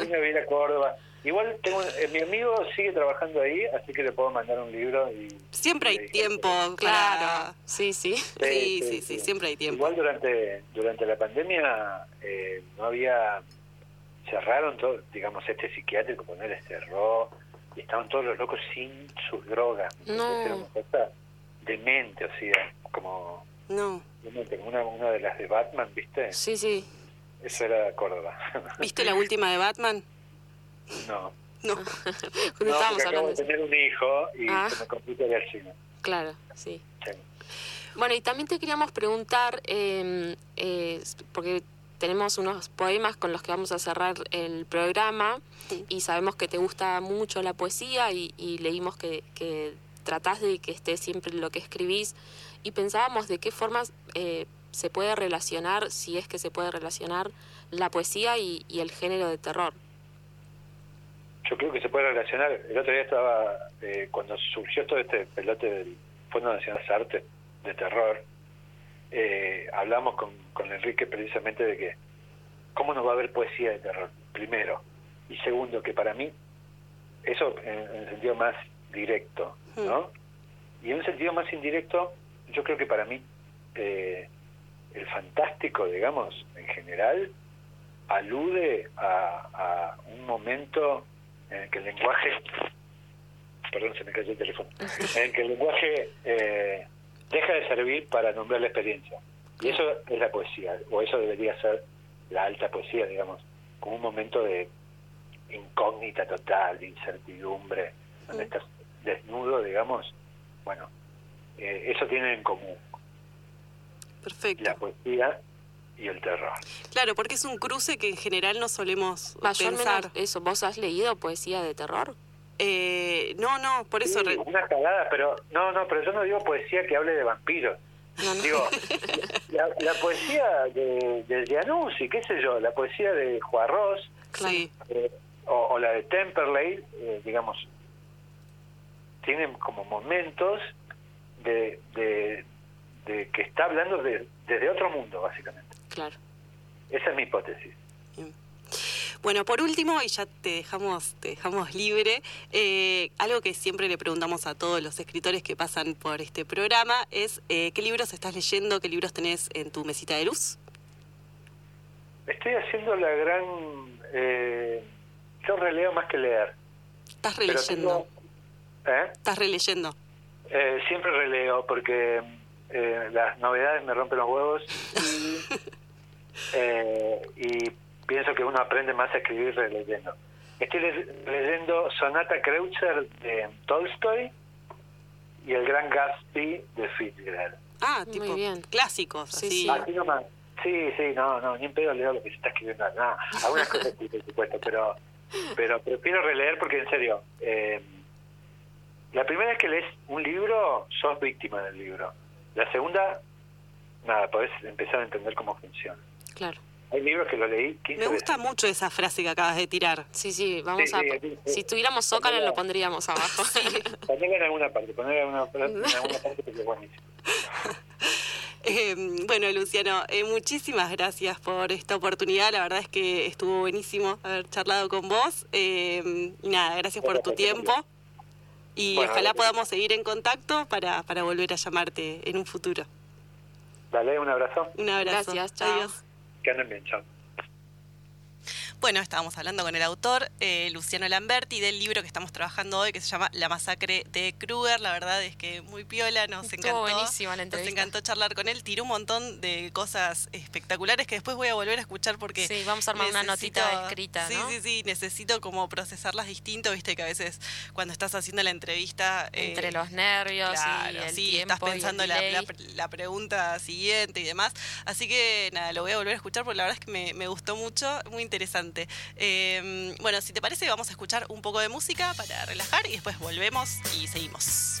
Vine a vivir a Córdoba. Igual tengo, eh, mi amigo sigue trabajando ahí, así que le puedo mandar un libro y... Siempre hay tiempo, claro. Sí, sí. Sí sí, sí, siempre hay tiempo. Igual durante durante la pandemia eh, no había... Cerraron todo, digamos, este psiquiátrico, poner cerró y estaban todos los locos sin sus drogas. No. Era una cosa demente, o sea, como... No. Una, una de las de Batman, ¿viste? Sí, sí. Eso era Córdoba. ¿Viste la última de Batman? No. No. no, estábamos hablando de tener un hijo y ah. se me complica el cine. Claro, sí. Bueno, y también te queríamos preguntar, em, eh, porque tenemos unos poemas con los que vamos a cerrar el programa y sabemos que te gusta mucho la poesía y, leímos que, que tratás de que esté siempre lo que escribís y pensábamos de qué formas eh, se puede relacionar, si es que se puede relacionar, la poesía y el género de terror yo creo que se puede relacionar. El otro día estaba, eh, cuando surgió todo este pelote del Fondo Nacional de Artes de Terror, eh, hablamos con, con Enrique precisamente de que cómo no va a haber poesía de terror, primero. Y segundo, que para mí, eso en, el sentido más directo, ¿no? Y en un sentido más indirecto, yo creo que para mí eh, el fantástico, digamos, en general, alude a, a un momento en que el lenguaje, perdón, se me cayó el teléfono, en que el lenguaje eh, deja de servir para nombrar la experiencia. Y eso es la poesía, o eso debería ser la alta poesía, digamos, como un momento de incógnita total, de incertidumbre, donde estás desnudo, digamos. Bueno, eh, eso tiene en común. Perfecto. La poesía y el terror. Claro, porque es un cruce que en general no solemos pensar. eso, ¿vos has leído poesía de terror? Eh, no, no, por eso... una cagada, pero no, no, pero yo no digo poesía que hable de vampiros. Digo, la, poesía de, de Giannuzzi, qué sé yo, la poesía de Juarros, sí. Eh, o, la de Temperley, eh, digamos, tienen como momentos de, de, de que está hablando de, desde otro mundo, básicamente. Claro. Esa es mi hipótesis. Bueno, por último, y ya te dejamos, te dejamos libre, eh, algo que siempre le preguntamos a todos los escritores que pasan por este programa es eh, ¿qué libros estás leyendo? ¿Qué libros tenés en tu mesita de luz? Estoy haciendo la gran... Eh, yo releo más que leer. ¿Estás releyendo? ¿Eh? ¿Estás releyendo? Siempre releo porque las novedades me rompen los huevos y y pienso que uno aprende más a escribir releyendo. Estoy leyendo Sonata Kreutzer de Tolstoy y El Gran Gatsby de Fitzgerald. Ah, tipo bien. clásicos, sí, Sí. Sí, sí, no, no, ni en pedo leo lo que se está escribiendo, nada. Algunas cosas sí, por supuesto, pero, pero prefiero releer porque en serio, eh, la primera vez que lees un libro, sos víctima del libro. La segunda, nada, podés empezar a entender cómo funciona. Claro. Hay libros que lo leí 15 Me gusta mucho esa frase que acabas de tirar. Sí, sí, vamos a... si tuviéramos Zócalo lo pondríamos abajo. Sí. Ponelo en alguna parte, ponelo en alguna, en alguna parte porque es buenísimo. Eh, bueno, Luciano, eh, muchísimas gracias por esta oportunidad. La verdad es que estuvo buenísimo haber charlado con vos. Eh, y nada, gracias por tu tiempo. Y ojalá podamos seguir en contacto para, para volver a llamarte en un futuro. Dale, un abrazo. Un abrazo. Gracias, chao. Adiós. Que anden bien, chao. Bueno, estábamos hablando con el autor, eh, Luciano Lamberti, del libro que estamos trabajando hoy, que se llama La masacre de Kruger. La verdad es que muy piola, nos Estuvo encantó. buenísima la Nos encantó charlar con él. Tiró un montón de cosas espectaculares que después voy a volver a escuchar porque. Sí, vamos a armar una notita escrita. Sí, sí, sí. Necesito como procesarlas distinto, viste que a veces cuando estás haciendo la entrevista. Entre eh, los nervios y el sí, tiempo estás pensando la, la, pregunta siguiente y demás. Así que nada, lo voy a volver a escuchar porque la verdad es que me, me gustó mucho, muy interesante. Em, bueno, si te parece, vamos a escuchar un poco de música para relajar y después volvemos y seguimos.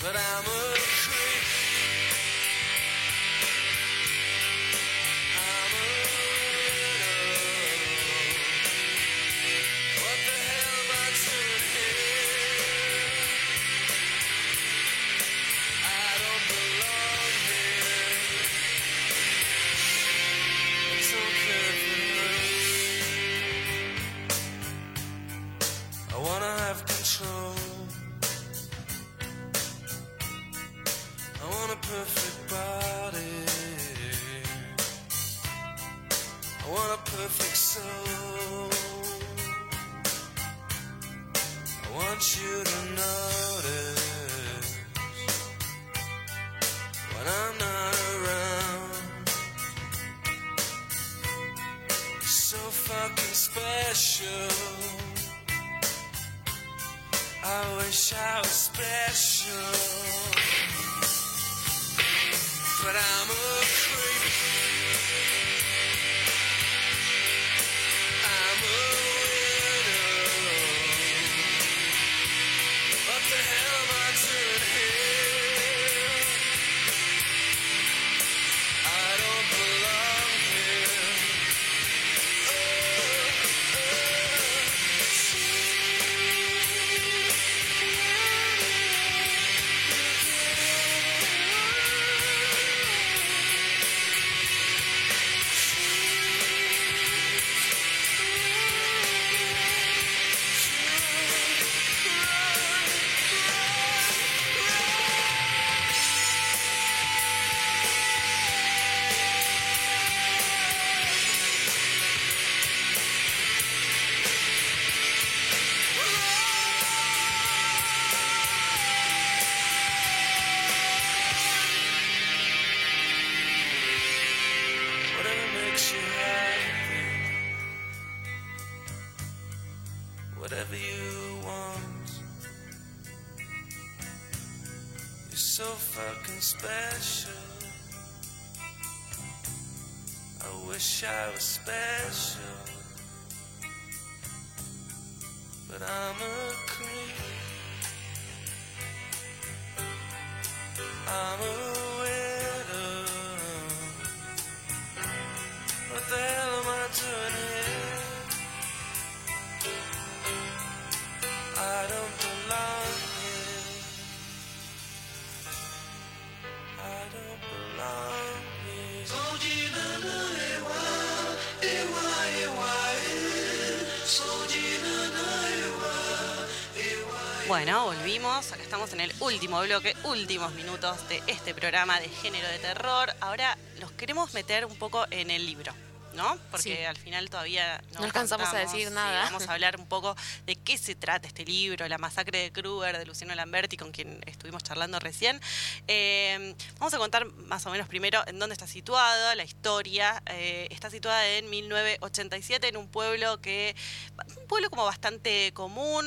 but I'm a A perfect soul. I want you to notice when I'm not around. You're so fucking special. I wish I was special but I'm a I'm a Bueno, volvimos. Acá estamos en el último bloque, últimos minutos de este programa de género de terror. Ahora los queremos meter un poco en el libro. ¿No? Porque Sí. al final todavía no, No alcanzamos a decir Sí, nada. vamos a hablar un poco de qué se trata este libro, La masacre de Kruger, de Luciano Lamberti, con quien estuvimos charlando recién. Eh, vamos a contar más o menos primero en dónde está situada la historia. Eh, está situada en 1987 en un pueblo que pueblo como bastante común,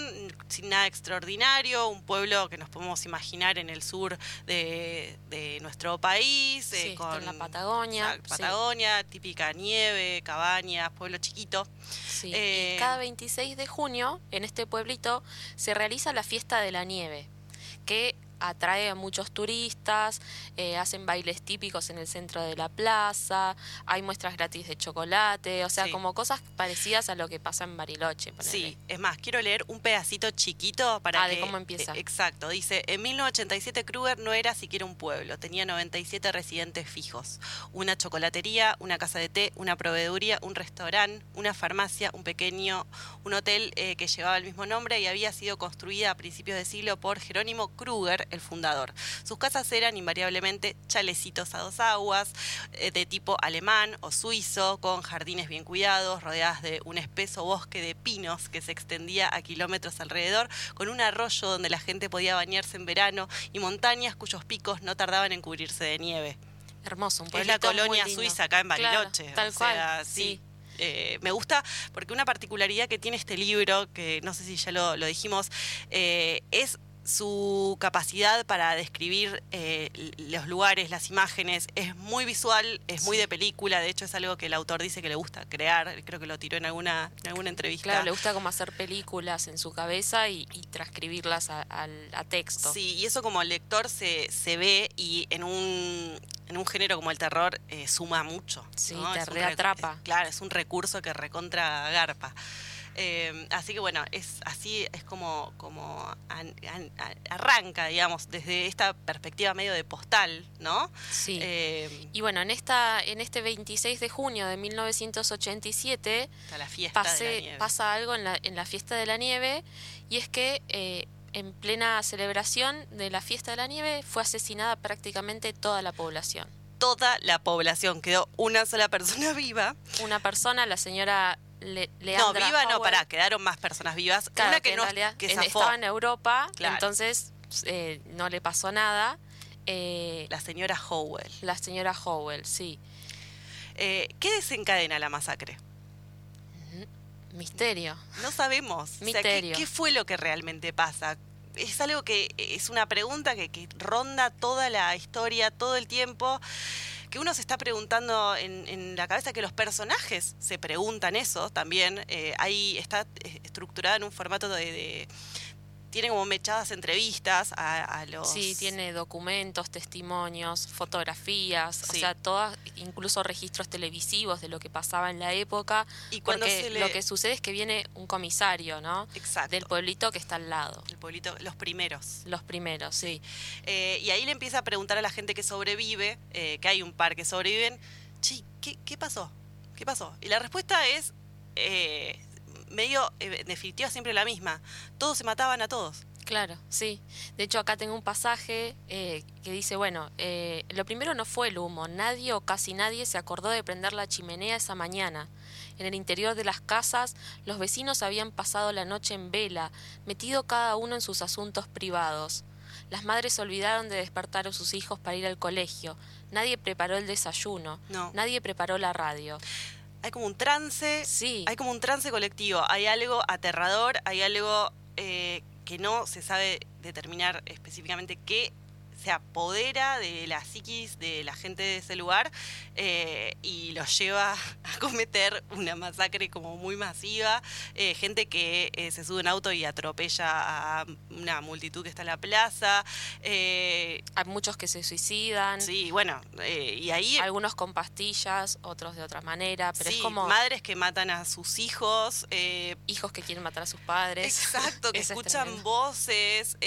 sin nada extraordinario, un pueblo que nos podemos imaginar en el sur de, de nuestro país, eh, Sí, con la Patagonia, sí. Patagonia, típica nieve, cabañas, pueblo chiquito. Sí, Eh, y cada 26 de junio en este pueblito se realiza la fiesta de la nieve, que atrae a muchos turistas, eh, hacen bailes típicos en el centro de la plaza, hay muestras gratis de chocolate, o sea, Sí. como cosas parecidas a lo que pasa en Bariloche. ponele. Sí, es más, quiero leer un pedacito chiquito para Ah, de cómo empieza. eh, Exacto, dice, en 1987 Kruger no era siquiera un pueblo, tenía 97 residentes fijos, una chocolatería, una casa de té, una proveeduría, un restaurante, una farmacia, un pequeño, un hotel eh, que llevaba el mismo nombre y había sido construida a principios de siglo por Jerónimo Kruger, el fundador. Sus casas eran invariablemente chalecitos a dos aguas, eh, de tipo alemán o suizo, con jardines bien cuidados, rodeadas de un espeso bosque de pinos que se extendía a kilómetros alrededor, con un arroyo donde la gente podía bañarse en verano y montañas cuyos picos no tardaban en cubrirse de nieve. Hermoso, un Es la pueblito muy colonia lindo. suiza acá en Claro, Bariloche. tal o cual, sea, sí. Eh, me gusta porque una particularidad que tiene este libro, que no sé si ya lo, lo dijimos, eh, es su capacidad para describir eh, los lugares, las imágenes, es muy visual, es muy de película, de hecho es algo que el autor dice que le gusta crear, creo que lo tiró en alguna, en alguna entrevista. Claro, le gusta como hacer películas en su cabeza y, y transcribirlas a, al- a texto. Sí, y eso como lector se, se ve y en un, en un género como el terror eh, suma mucho. Sí, ¿no? te reatrapa. es- claro, es un recurso que recontra garpa. Eh, así que bueno, es así es como, como an- an- a- arranca, digamos, desde esta perspectiva medio de postal, ¿no? Sí. Eh, Y bueno, en esta en este 26 de junio de 1987 está la fiesta de la pase- nieve. pasa algo en la, en la fiesta de la nieve y es que eh, en plena celebración de la fiesta de la nieve fue asesinada prácticamente toda la población. Toda la población quedó una sola persona viva. Una persona, la señora Le- no, viva no, pará, quedaron más personas vivas. claro, una que, en no que estaba en Europa, Claro. entonces eh, no le pasó nada. Eh, La señora Howell. la señora Howell, sí. Eh, ¿Qué desencadena la masacre? Misterio. No sabemos. O sea, ¿qué- Misterio. ¿qué, fue lo que realmente pasa? Es algo que es una pregunta que, que ronda toda la historia, todo el tiempo, que uno se está preguntando en, en la cabeza, que los personajes se preguntan eso también. Eh, ahí está eh, estructurada en un formato de... de- tiene como mechadas entrevistas a, a los... Sí, tiene documentos, testimonios, fotografías, o sea, todas, incluso registros televisivos de lo que pasaba en la época. Y cuando porque se le- lo que sucede es que viene un comisario, ¿no? Exacto. Del pueblito que está al lado. el pueblito, los primeros. Los primeros, sí. Eh, y ahí le empieza a preguntar a la gente que sobrevive, eh, que hay un par que sobreviven, che, ¿qué, qué pasó? ¿Qué pasó? Y la respuesta es eh, medio, eh, en definitiva, siempre la misma. Todos se mataban a todos. Claro, sí. De hecho, acá tengo un pasaje eh, que dice, bueno, eh, lo primero no fue el humo. Nadie o casi nadie se acordó de prender la chimenea esa mañana. En el interior de las casas, los vecinos habían pasado la noche en vela, metido cada uno en sus asuntos privados. Las madres olvidaron de despertar a sus hijos para ir al colegio. Nadie preparó el desayuno. No. Nadie preparó la radio. Hay como un trance, Sí. hay como un trance colectivo, hay algo aterrador, hay algo eh, que no se sabe determinar específicamente qué se apodera de la psiquis de la gente de ese lugar eh, y los lleva a cometer una masacre como muy masiva. Eh, gente que eh, se sube en auto y atropella a una multitud que está en la plaza. Hay muchos que se suicidan. Sí, bueno, y ahí... Algunos con pastillas, otros de otra manera, pero es como... Madres que matan a sus hijos. hijos que quieren matar a sus padres. Exacto, que escuchan voces.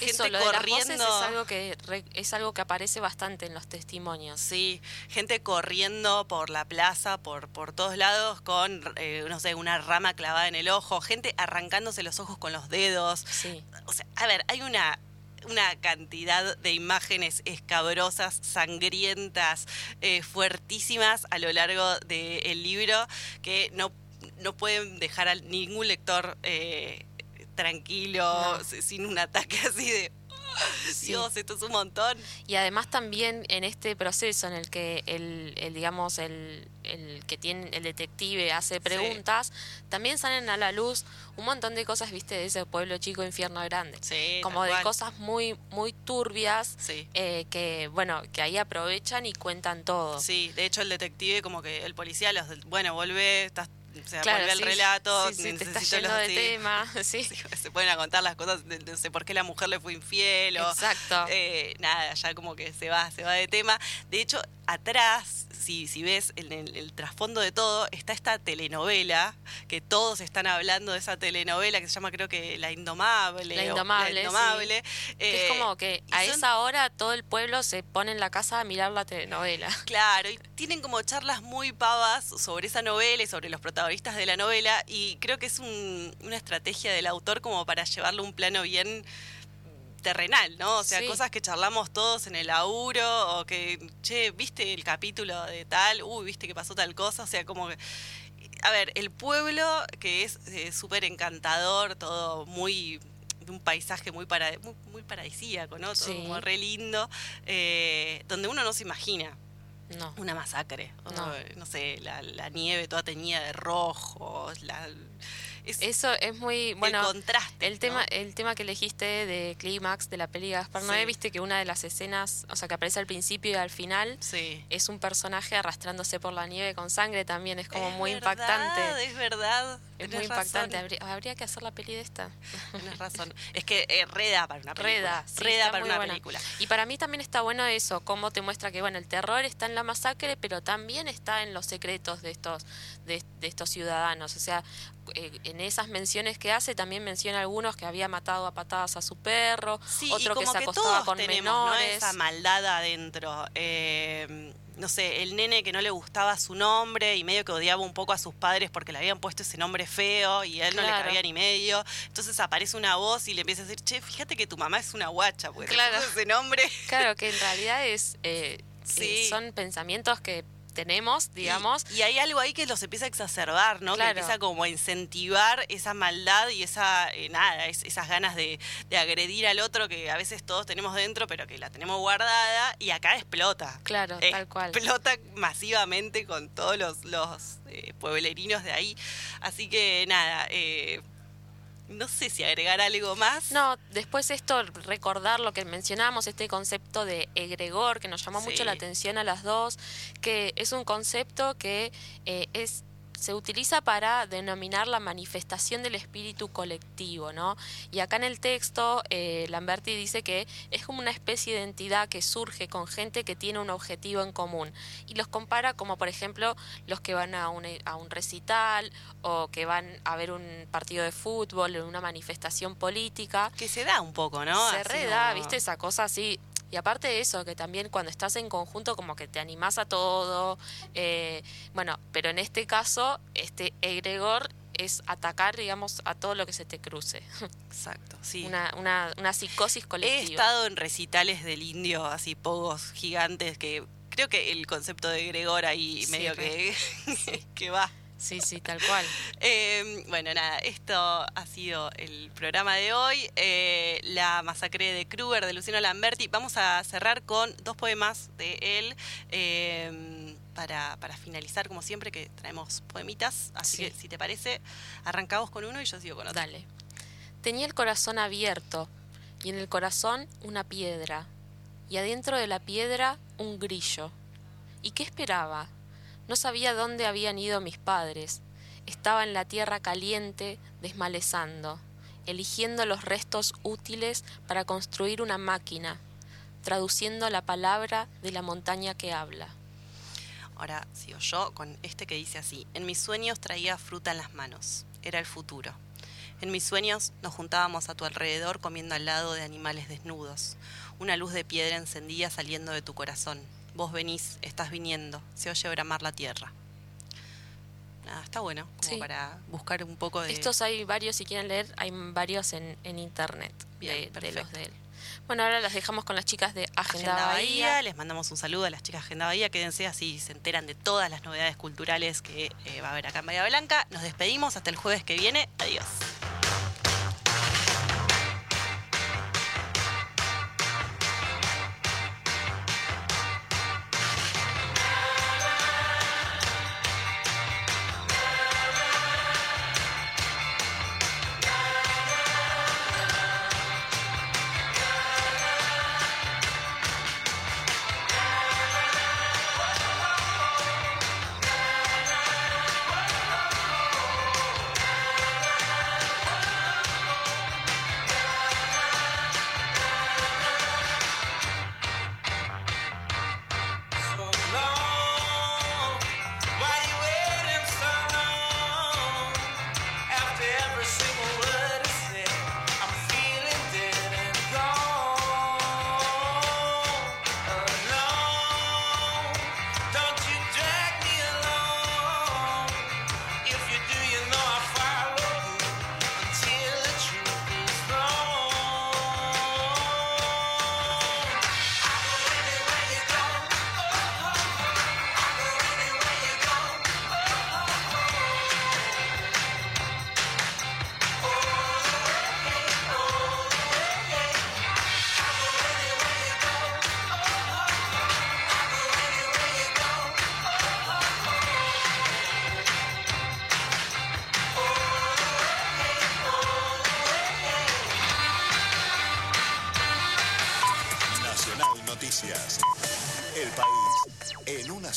Eh, eso, lo corriendo. De las es algo que es algo que aparece bastante en los testimonios. Sí, gente corriendo por la plaza, por por todos lados con eh, no sé, una rama clavada en el ojo, gente arrancándose los ojos con los dedos. Sí. O sea, a ver, hay una una cantidad de imágenes escabrosas, sangrientas, eh, fuertísimas a lo largo del libro que no, no pueden dejar a ningún lector eh, tranquilo, sin un ataque así de Dios, esto es un montón. Y además también en este proceso en el que el, digamos, el, el, que tiene el detective hace preguntas, también salen a la luz un montón de cosas, viste, de ese pueblo chico, infierno grande. Como de cosas muy, muy turbias eh, que, bueno, que ahí aprovechan y cuentan todo. Sí, de hecho el detective como que el policía los, bueno, vuelve, estás o sea, vuelve al relato, sí, te está lleno de tema, se pueden a contar las cosas, de, no sé por qué la mujer le fue infiel o Exacto. Eh, nada, ya como que se va, se va de tema. De hecho, atrás, si, si ves en el, trasfondo de todo, está esta telenovela, que todos están hablando de esa telenovela que se llama creo que La Indomable. La Indomable. es como que a esa hora todo el pueblo se pone en la casa a mirar la telenovela. Claro, y tienen como charlas muy pavas sobre esa novela y sobre los protagonistas de la novela, y creo que es una estrategia del autor como para llevarlo a un plano bien terrenal, ¿no? O sea, cosas que charlamos todos en el auro o que, che, ¿viste el capítulo de tal? Uy, ¿viste que pasó tal cosa? O sea, como que... A ver, el pueblo que es eh, súper encantador, todo muy de un paisaje muy, para, muy, paradisíaco, ¿no? Todo como re lindo, eh, donde uno no se imagina. No. Una masacre. No, no sé, la, la, nieve toda teñida de rojo, la, eso es muy bueno. El contraste. El tema, el tema que elegiste de clímax de la peli Gaspar Noé, viste que una de las escenas, o sea, que aparece al principio y al final, es un personaje arrastrándose por la nieve con sangre también, es como muy impactante. Es verdad. Es muy impactante. Habría, que hacer la peli de esta. Tienes razón. Es que eh, reda para una película. Reda, reda para una película. Y para mí también está bueno eso, cómo te muestra que bueno, el terror está en la masacre, pero también está en los secretos de estos, de, estos ciudadanos. O sea, eh, en esas menciones que hace también menciona algunos que había matado a patadas a su perro, otro que se acostaba con menores. Esa maldad adentro. Eh, no sé, el nene que no le gustaba su nombre y medio que odiaba un poco a sus padres porque le habían puesto ese nombre feo y a él no le cabía ni medio. Entonces aparece una voz y le empieza a decir, che, fíjate que tu mamá es una guacha, pues claro. ese nombre. Claro, que en realidad es... Eh, eh, son pensamientos que tenemos, digamos. Y, hay algo ahí que los empieza a exacerbar, ¿no? Que empieza como a incentivar esa maldad y esa, eh, nada, esas ganas de, agredir al otro que a veces todos tenemos dentro, pero que la tenemos guardada y acá explota. Claro, tal cual. Explota masivamente con todos los, los eh, pueblerinos de ahí. Así que nada, eh, no sé si agregar algo más. No, después esto, recordar lo que mencionamos, este concepto de egregor, que nos llamó mucho la atención a las dos, que es un concepto que eh, es se utiliza para denominar la manifestación del espíritu colectivo, ¿no? Y acá en el texto, eh, Lamberti dice que es como una especie de entidad que surge con gente que tiene un objetivo en común. Y los compara como, por ejemplo, los que van a un, a un recital o que van a ver un partido de fútbol, en una manifestación política. Que se da un poco, ¿no? Se reda, ¿viste? Esa cosa así y aparte de eso, que también cuando estás en conjunto como que te animás a todo. Eh, bueno, pero en este caso, este egregor es atacar, digamos, a todo lo que se te cruce. Exacto, sí. Una, una, una psicosis colectiva. He estado en recitales del indio, así pogos gigantes, que creo que el concepto de egregor ahí medio que, que va. Sí, sí, tal cual. Em, bueno, nada, esto ha sido el programa de hoy. Eh, la masacre de Kruger de Luciano Lamberti. Vamos a cerrar con dos poemas de él. Em, para, para, finalizar, como siempre, que traemos poemitas. Así que, si te parece, arrancamos con uno y yo sigo con otro. Dale. Tenía el corazón abierto. y en el corazón una piedra, y adentro de la piedra un grillo. ¿Y qué esperaba? No sabía dónde habían ido mis padres. Estaba en la tierra caliente, desmalezando, eligiendo los restos útiles para construir una máquina, traduciendo la palabra de la montaña que habla. Ahora sigo yo con este que dice así, en mis sueños traía fruta en las manos, era el futuro. En mis sueños nos juntábamos a tu alrededor comiendo al lado de animales desnudos, una luz de piedra encendida saliendo de tu corazón. Vos venís, estás viniendo, se oye bramar la tierra. Nada, está bueno, como para buscar un poco de... Estos hay varios, si quieren leer, hay varios en, internet de, de los de él. Bueno, ahora las dejamos con las chicas de Agenda, Bahía. Les mandamos un saludo a las chicas de Agenda Bahía. Quédense así, se enteran de todas las novedades culturales que eh, va a haber acá en Bahía Blanca. Nos despedimos hasta el jueves que viene. Adiós.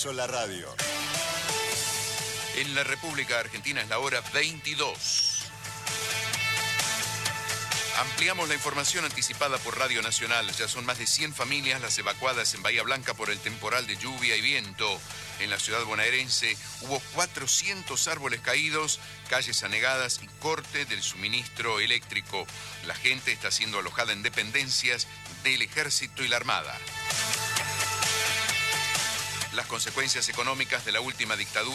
La radio. En la República Argentina es la hora 22. Ampliamos la información anticipada por Radio Nacional. Ya son más de 100 familias las evacuadas en Bahía Blanca por el temporal de lluvia y viento. En la ciudad bonaerense hubo 400 árboles caídos, calles anegadas y corte del suministro eléctrico. La gente está siendo alojada en dependencias del ejército y la armada las consecuencias económicas de la última dictadura.